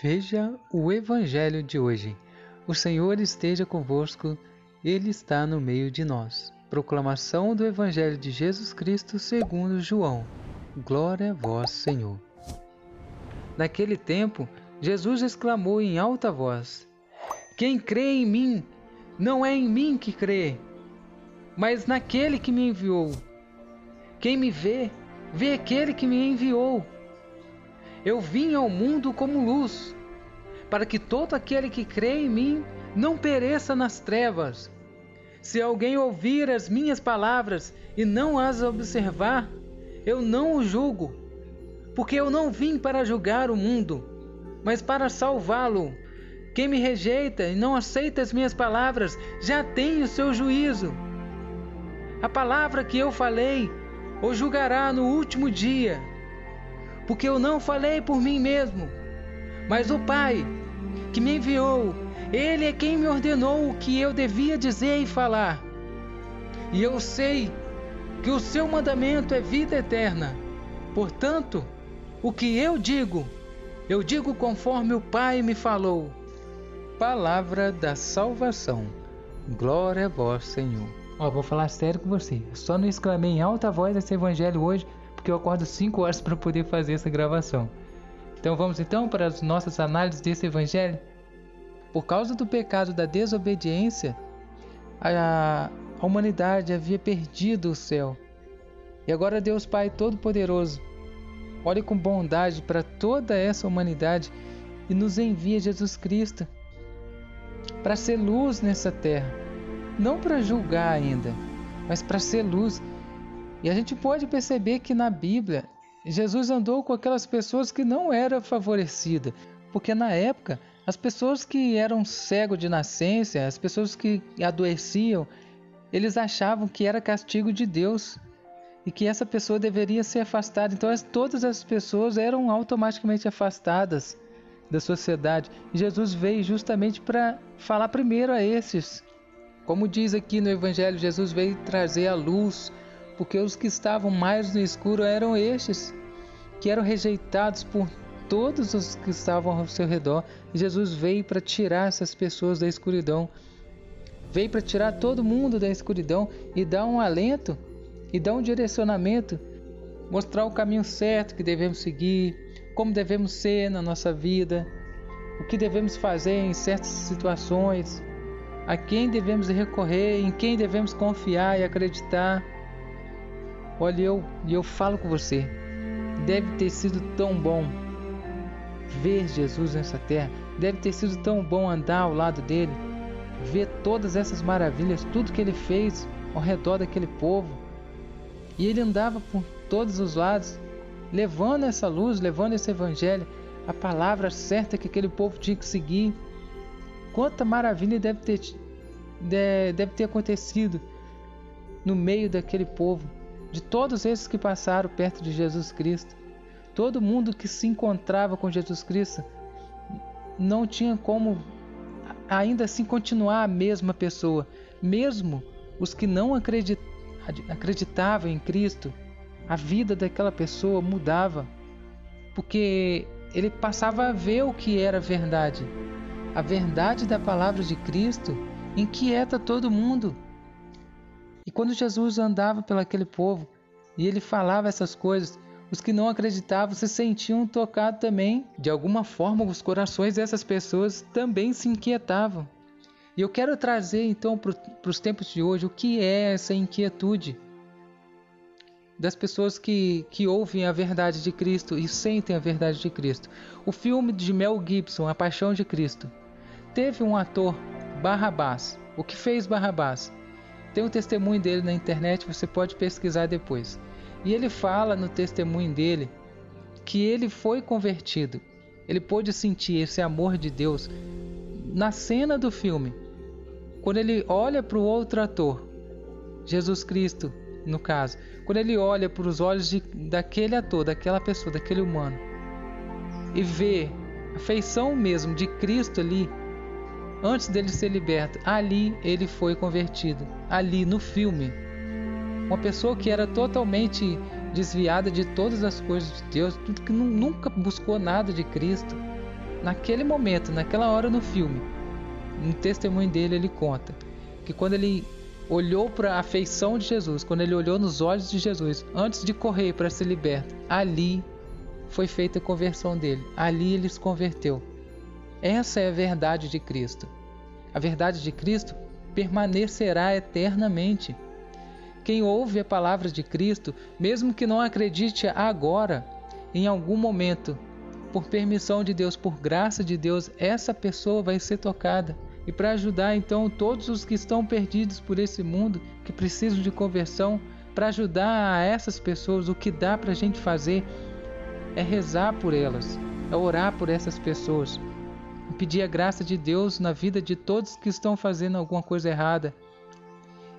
Veja o Evangelho de hoje. O Senhor esteja convosco, Ele está no meio de nós. Proclamação do Evangelho de Jesus Cristo segundo João. Glória a vós, Senhor. Naquele tempo, Jesus exclamou em alta voz: Quem crê em mim, não é em mim que crê, mas naquele que me enviou. Quem me vê, vê aquele que me enviou. Eu vim ao mundo como luz, para que todo aquele que crê em mim não pereça nas trevas. Se alguém ouvir as minhas palavras e não as observar, eu não o julgo, porque eu não vim para julgar o mundo, mas para salvá-lo. Quem me rejeita e não aceita as minhas palavras já tem o seu juízo. A palavra que eu falei o julgará no último dia porque eu não falei por mim mesmo, mas o Pai que me enviou, ele é quem me ordenou o que eu devia dizer e falar. E eu sei que o seu mandamento é vida eterna. Portanto, o que eu digo, eu digo conforme o Pai me falou. Palavra da salvação. Glória a vós, Senhor. Ó, vou falar sério com você. só não exclamei em alta voz esse evangelho hoje porque eu acordo 5 horas para poder fazer essa gravação. Então vamos então para as nossas análises desse evangelho. Por causa do pecado da desobediência, a, a humanidade havia perdido o céu. E agora Deus Pai Todo-Poderoso olha com bondade para toda essa humanidade e nos envia Jesus Cristo para ser luz nessa terra. Não para julgar ainda, mas para ser luz e a gente pode perceber que na Bíblia Jesus andou com aquelas pessoas que não eram favorecidas, porque na época as pessoas que eram cegos de nascença, as pessoas que adoeciam, eles achavam que era castigo de Deus e que essa pessoa deveria ser afastada. Então todas as pessoas eram automaticamente afastadas da sociedade. E Jesus veio justamente para falar primeiro a esses. Como diz aqui no Evangelho, Jesus veio trazer a luz porque os que estavam mais no escuro eram estes, que eram rejeitados por todos os que estavam ao seu redor. Jesus veio para tirar essas pessoas da escuridão. Veio para tirar todo mundo da escuridão e dar um alento e dar um direcionamento, mostrar o caminho certo que devemos seguir, como devemos ser na nossa vida, o que devemos fazer em certas situações, a quem devemos recorrer, em quem devemos confiar e acreditar. Olha, eu, eu falo com você, deve ter sido tão bom ver Jesus nessa terra, deve ter sido tão bom andar ao lado dele, ver todas essas maravilhas, tudo que ele fez ao redor daquele povo. E ele andava por todos os lados, levando essa luz, levando esse evangelho, a palavra certa que aquele povo tinha que seguir. Quanta maravilha deve ter, deve ter acontecido no meio daquele povo de todos esses que passaram perto de Jesus Cristo. Todo mundo que se encontrava com Jesus Cristo não tinha como ainda assim continuar a mesma pessoa, mesmo os que não acreditavam em Cristo, a vida daquela pessoa mudava, porque ele passava a ver o que era verdade. A verdade da palavra de Cristo inquieta todo mundo. E quando Jesus andava pelaquele povo e ele falava essas coisas, os que não acreditavam se sentiam tocados também. De alguma forma, os corações dessas pessoas também se inquietavam. E eu quero trazer então para os tempos de hoje o que é essa inquietude das pessoas que, que ouvem a verdade de Cristo e sentem a verdade de Cristo. O filme de Mel Gibson, A Paixão de Cristo, teve um ator, Barrabás. O que fez Barrabás? Tem um testemunho dele na internet, você pode pesquisar depois. E ele fala no testemunho dele que ele foi convertido. Ele pôde sentir esse amor de Deus na cena do filme. Quando ele olha para o outro ator, Jesus Cristo, no caso, quando ele olha para os olhos de, daquele ator, daquela pessoa, daquele humano, e vê a feição mesmo de Cristo ali, antes dele ser liberto, ali ele foi convertido. Ali no filme. Uma pessoa que era totalmente desviada de todas as coisas de Deus, que nunca buscou nada de Cristo. naquele momento, naquela hora no filme, no testemunho dele ele conta que quando ele olhou para a feição de Jesus, quando ele olhou nos olhos de Jesus, antes de correr para ser liberto, ali foi feita a conversão dele. Ali ele se converteu. Essa é a verdade de Cristo. A verdade de Cristo permanecerá eternamente. Quem ouve a palavra de Cristo, mesmo que não acredite agora, em algum momento, por permissão de Deus, por graça de Deus, essa pessoa vai ser tocada. E para ajudar então todos os que estão perdidos por esse mundo, que precisam de conversão, para ajudar a essas pessoas, o que dá para a gente fazer é rezar por elas, é orar por essas pessoas, pedir a graça de Deus na vida de todos que estão fazendo alguma coisa errada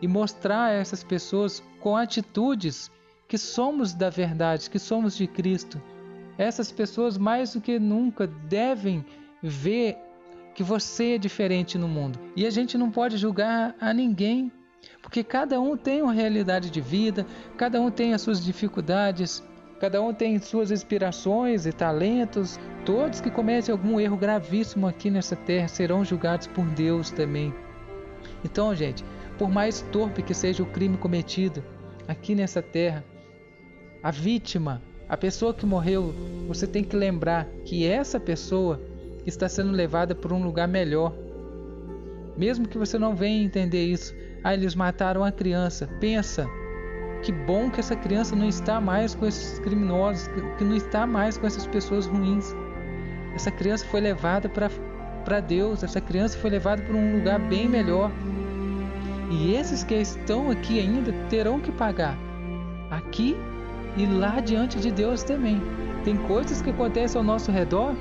e mostrar a essas pessoas com atitudes que somos da verdade, que somos de Cristo. Essas pessoas mais do que nunca devem ver que você é diferente no mundo. E a gente não pode julgar a ninguém, porque cada um tem uma realidade de vida, cada um tem as suas dificuldades, cada um tem suas inspirações e talentos. Todos que cometem algum erro gravíssimo aqui nessa terra serão julgados por Deus também. Então, gente, por mais torpe que seja o crime cometido aqui nessa terra, a vítima, a pessoa que morreu, você tem que lembrar que essa pessoa está sendo levada para um lugar melhor. Mesmo que você não venha entender isso, ah, eles mataram a criança. Pensa, que bom que essa criança não está mais com esses criminosos, que não está mais com essas pessoas ruins. Essa criança foi levada para Deus, essa criança foi levada para um lugar bem melhor. E esses que estão aqui ainda terão que pagar aqui e lá diante de Deus também. Tem coisas que acontecem ao nosso redor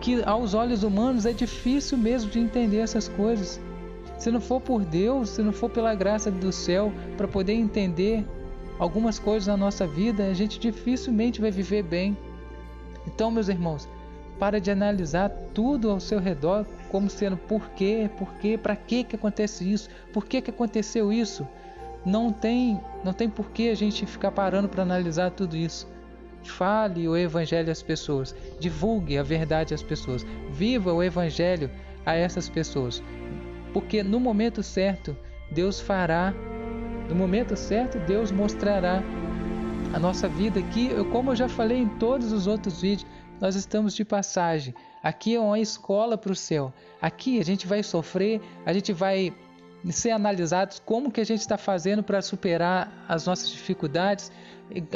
que aos olhos humanos é difícil mesmo de entender essas coisas. Se não for por Deus, se não for pela graça do céu para poder entender algumas coisas na nossa vida, a gente dificilmente vai viver bem. Então, meus irmãos, para de analisar tudo ao seu redor como sendo por quê, por quê, para que que acontece isso, por que que aconteceu isso. Não tem, não tem por que a gente ficar parando para analisar tudo isso. Fale o evangelho às pessoas, divulgue a verdade às pessoas, viva o evangelho a essas pessoas. Porque no momento certo, Deus fará, no momento certo, Deus mostrará a nossa vida aqui, como eu já falei em todos os outros vídeos, nós estamos de passagem. Aqui é uma escola para o céu. Aqui a gente vai sofrer, a gente vai ser analisados como que a gente está fazendo para superar as nossas dificuldades,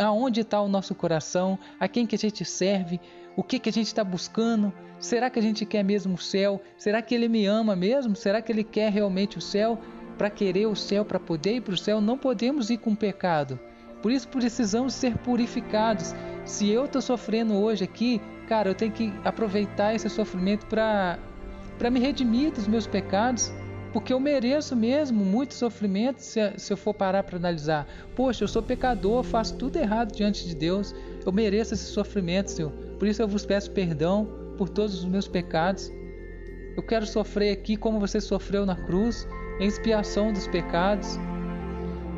aonde está o nosso coração, a quem que a gente serve, o que que a gente está buscando, será que a gente quer mesmo o céu, será que Ele me ama mesmo, será que Ele quer realmente o céu, para querer o céu, para poder ir para o céu, não podemos ir com pecado, por isso precisamos ser purificados, se eu estou sofrendo hoje aqui, cara, eu tenho que aproveitar esse sofrimento para para me redimir dos meus pecados, porque eu mereço mesmo muito sofrimento se, se eu for parar para analisar. Poxa, eu sou pecador, faço tudo errado diante de Deus, eu mereço esse sofrimento, Senhor. Por isso eu vos peço perdão por todos os meus pecados. Eu quero sofrer aqui como você sofreu na cruz, em expiação dos pecados.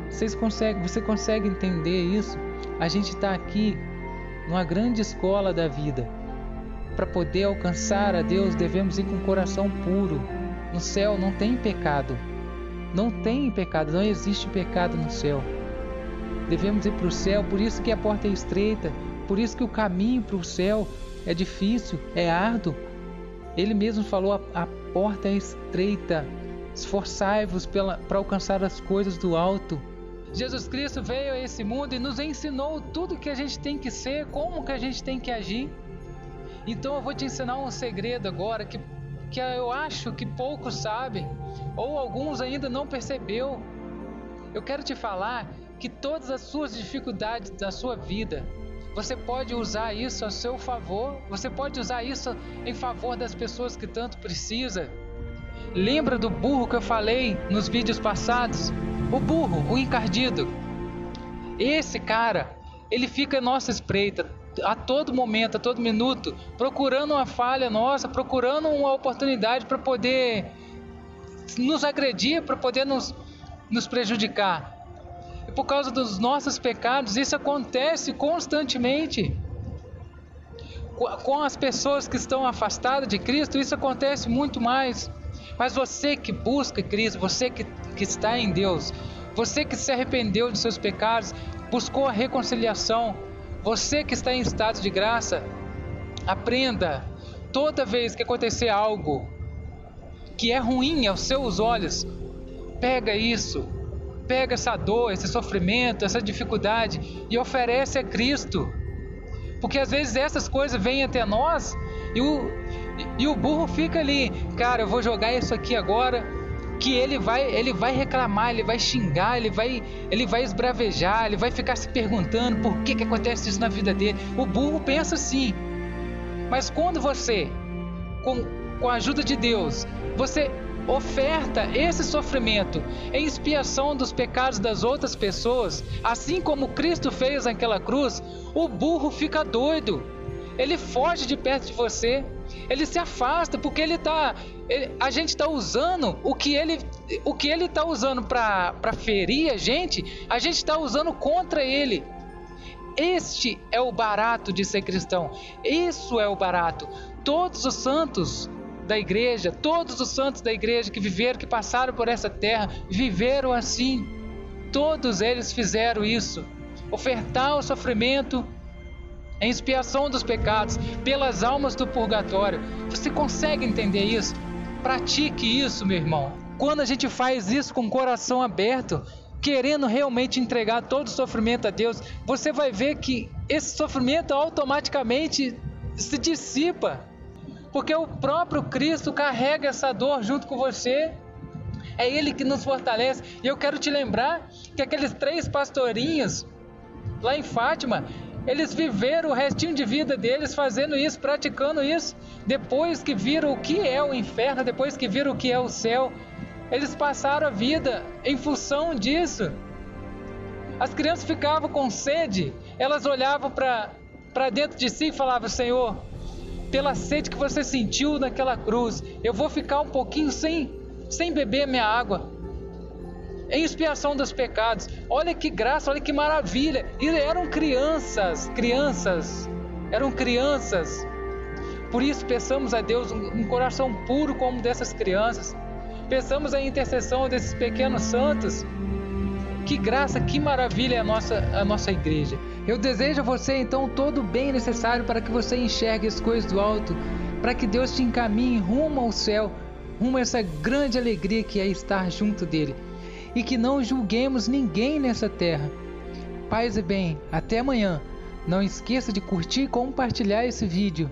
Vocês conseguem, você consegue entender isso? A gente está aqui numa grande escola da vida. Para poder alcançar a Deus, devemos ir com o coração puro. No céu não tem pecado. Não tem pecado, não existe pecado no céu. Devemos ir para o céu, por isso que a porta é estreita, por isso que o caminho para o céu é difícil, é árduo. Ele mesmo falou: a, a porta é estreita. Esforçai-vos para alcançar as coisas do alto. Jesus Cristo veio a esse mundo e nos ensinou tudo que a gente tem que ser, como que a gente tem que agir. Então eu vou te ensinar um segredo agora que, que eu acho que poucos sabem, ou alguns ainda não percebeu. Eu quero te falar que todas as suas dificuldades da sua vida, você pode usar isso a seu favor, você pode usar isso em favor das pessoas que tanto precisa. Lembra do burro que eu falei nos vídeos passados? O burro, o encardido. Esse cara, ele fica nossa espreita a todo momento, a todo minuto, procurando uma falha nossa, procurando uma oportunidade para poder nos agredir, para poder nos, nos prejudicar. E por causa dos nossos pecados, isso acontece constantemente. com as pessoas que estão afastadas de Cristo, isso acontece muito mais. Mas você que busca Cristo, você que, que está em Deus, você que se arrependeu de seus pecados, buscou a reconciliação, você que está em estado de graça, aprenda toda vez que acontecer algo que é ruim aos seus olhos, pega isso, pega essa dor, esse sofrimento, essa dificuldade e oferece a Cristo. Porque às vezes essas coisas vêm até nós e o, e o burro fica ali, cara, eu vou jogar isso aqui agora, que ele vai, ele vai reclamar, ele vai xingar, ele vai, ele vai esbravejar, ele vai ficar se perguntando por que que acontece isso na vida dele. O burro pensa assim. Mas quando você, com, com a ajuda de Deus, você oferta esse sofrimento em expiação dos pecados das outras pessoas, assim como Cristo fez naquela cruz, o burro fica doido. Ele foge de perto de você, ele se afasta porque ele tá, ele, a gente está usando o que ele, o que ele está usando para ferir a gente, a gente está usando contra ele. Este é o barato de ser cristão. Isso é o barato. Todos os santos da igreja, todos os santos da igreja que viveram, que passaram por essa terra, viveram assim. Todos eles fizeram isso. Ofertar o sofrimento em expiação dos pecados pelas almas do purgatório. Você consegue entender isso? Pratique isso, meu irmão. Quando a gente faz isso com o coração aberto, querendo realmente entregar todo o sofrimento a Deus, você vai ver que esse sofrimento automaticamente se dissipa. Porque o próprio Cristo carrega essa dor junto com você. É Ele que nos fortalece. E eu quero te lembrar que aqueles três pastorinhos lá em Fátima, eles viveram o restinho de vida deles fazendo isso, praticando isso. Depois que viram o que é o inferno, depois que viram o que é o céu, eles passaram a vida em função disso. As crianças ficavam com sede, elas olhavam para dentro de si e falavam: Senhor, pela sede que você sentiu naquela cruz, eu vou ficar um pouquinho sem, sem beber minha água em expiação dos pecados. Olha que graça, olha que maravilha. E eram crianças, crianças, eram crianças. Por isso, peçamos a Deus um, coração puro como dessas crianças. Peçamos a intercessão desses pequenos santos. Que graça, que maravilha é a nossa, a nossa igreja. Eu desejo a você então todo o bem necessário para que você enxergue as coisas do alto, para que Deus te encaminhe rumo ao céu, rumo a essa grande alegria que é estar junto dele e que não julguemos ninguém nessa terra. Paz e bem, até amanhã. Não esqueça de curtir e compartilhar esse vídeo.